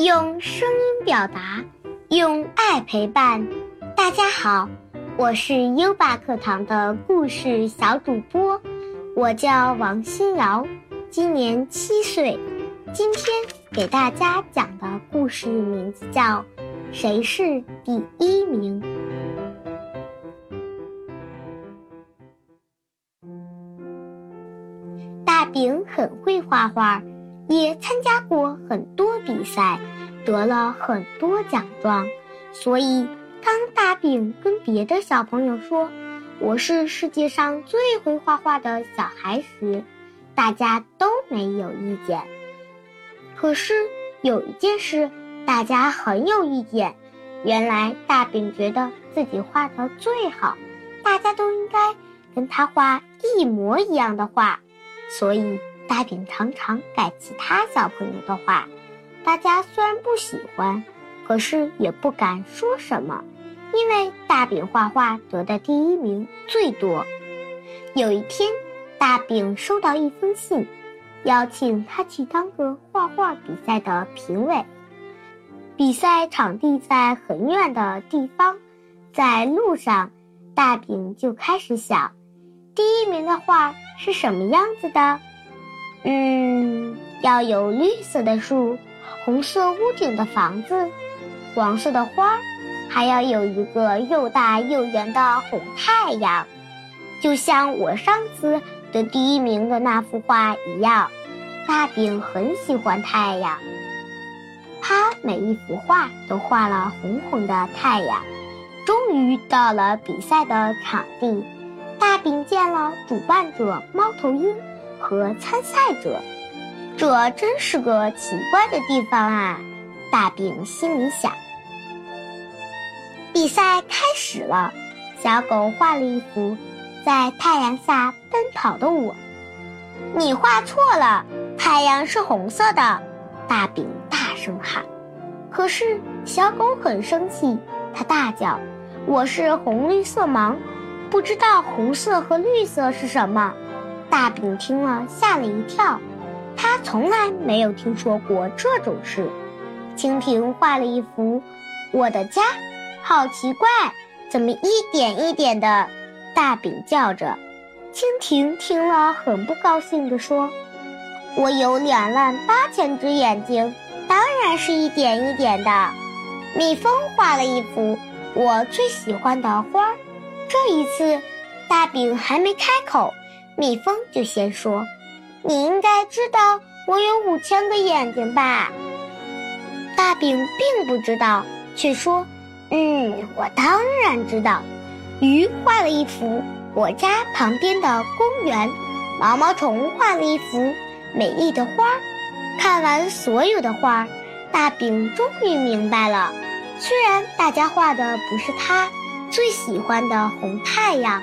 用声音表达，用爱陪伴。大家好，我是优爸课堂的故事小主播，我叫王新瑶，今年七岁。今天给大家讲的故事名字叫《谁是第一名》。大饼很会画画。也参加过很多比赛，得了很多奖状，所以当大饼跟别的小朋友说“我是世界上最会画画的小孩”时，大家都没有意见。可是有一件事，大家很有意见。原来大饼觉得自己画的最好，大家都应该跟他画一模一样的画，所以。大饼常常改其他小朋友的画，大家虽然不喜欢，可是也不敢说什么，因为大饼画画得的第一名最多。有一天，大饼收到一封信，邀请他去当个画画比赛的评委。比赛场地在很远的地方，在路上，大饼就开始想，第一名的画是什么样子的。嗯，要有绿色的树，红色屋顶的房子，黄色的花，还要有一个又大又圆的红太阳，就像我上次得第一名的那幅画一样。大饼很喜欢太阳，他每一幅画都画了红红的太阳。终于到了比赛的场地，大饼见了主办者猫头鹰。和参赛者，这真是个奇怪的地方啊！大饼心里想。比赛开始了，小狗画了一幅在太阳下奔跑的我。你画错了，太阳是红色的！大饼大声喊。可是小狗很生气，它大叫：“我是红绿色盲，不知道红色和绿色是什么。”大饼听了吓了一跳，从来没有听说过这种事。蜻蜓画了一幅我的家，好奇怪，怎么一点一点的？大饼叫着。蜻蜓听了很不高兴地说：“我有两万八千只眼睛，当然是一点一点的。”蜜蜂画了一幅我最喜欢的花，这一次，大饼还没开口。蜜蜂就先说：“你应该知道我有五千个眼睛吧？”大饼并不知道，却说：“嗯，我当然知道。”鱼画了一幅我家旁边的公园，毛毛虫画了一幅美丽的花。看完所有的画，大饼终于明白了：虽然大家画的不是他最喜欢的红太阳，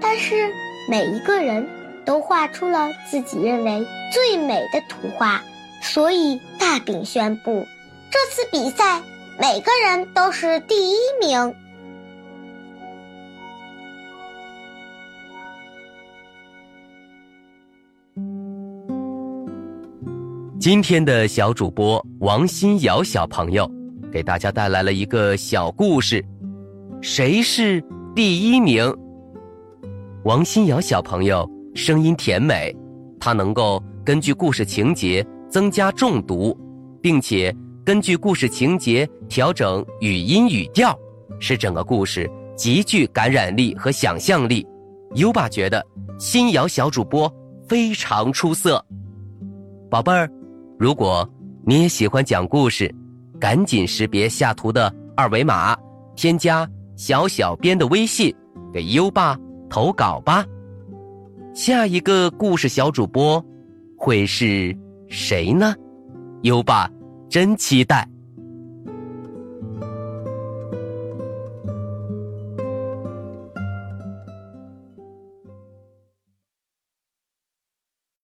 但是。每一个人都画出了自己认为最美的图画，所以大饼宣布，这次比赛每个人都是第一名。今天的小主播王新瑶小朋友给大家带来了一个小故事：谁是第一名？王新瑶小朋友声音甜美，它能够根据故事情节增加重读，并且根据故事情节调整语音语调，使整个故事极具感染力和想象力。优爸觉得新瑶小主播非常出色。宝贝儿，如果你也喜欢讲故事，赶紧识别下图的二维码，添加小小编的微信，给优爸。投稿吧，下一个故事小主播会是谁呢？优爸真期待。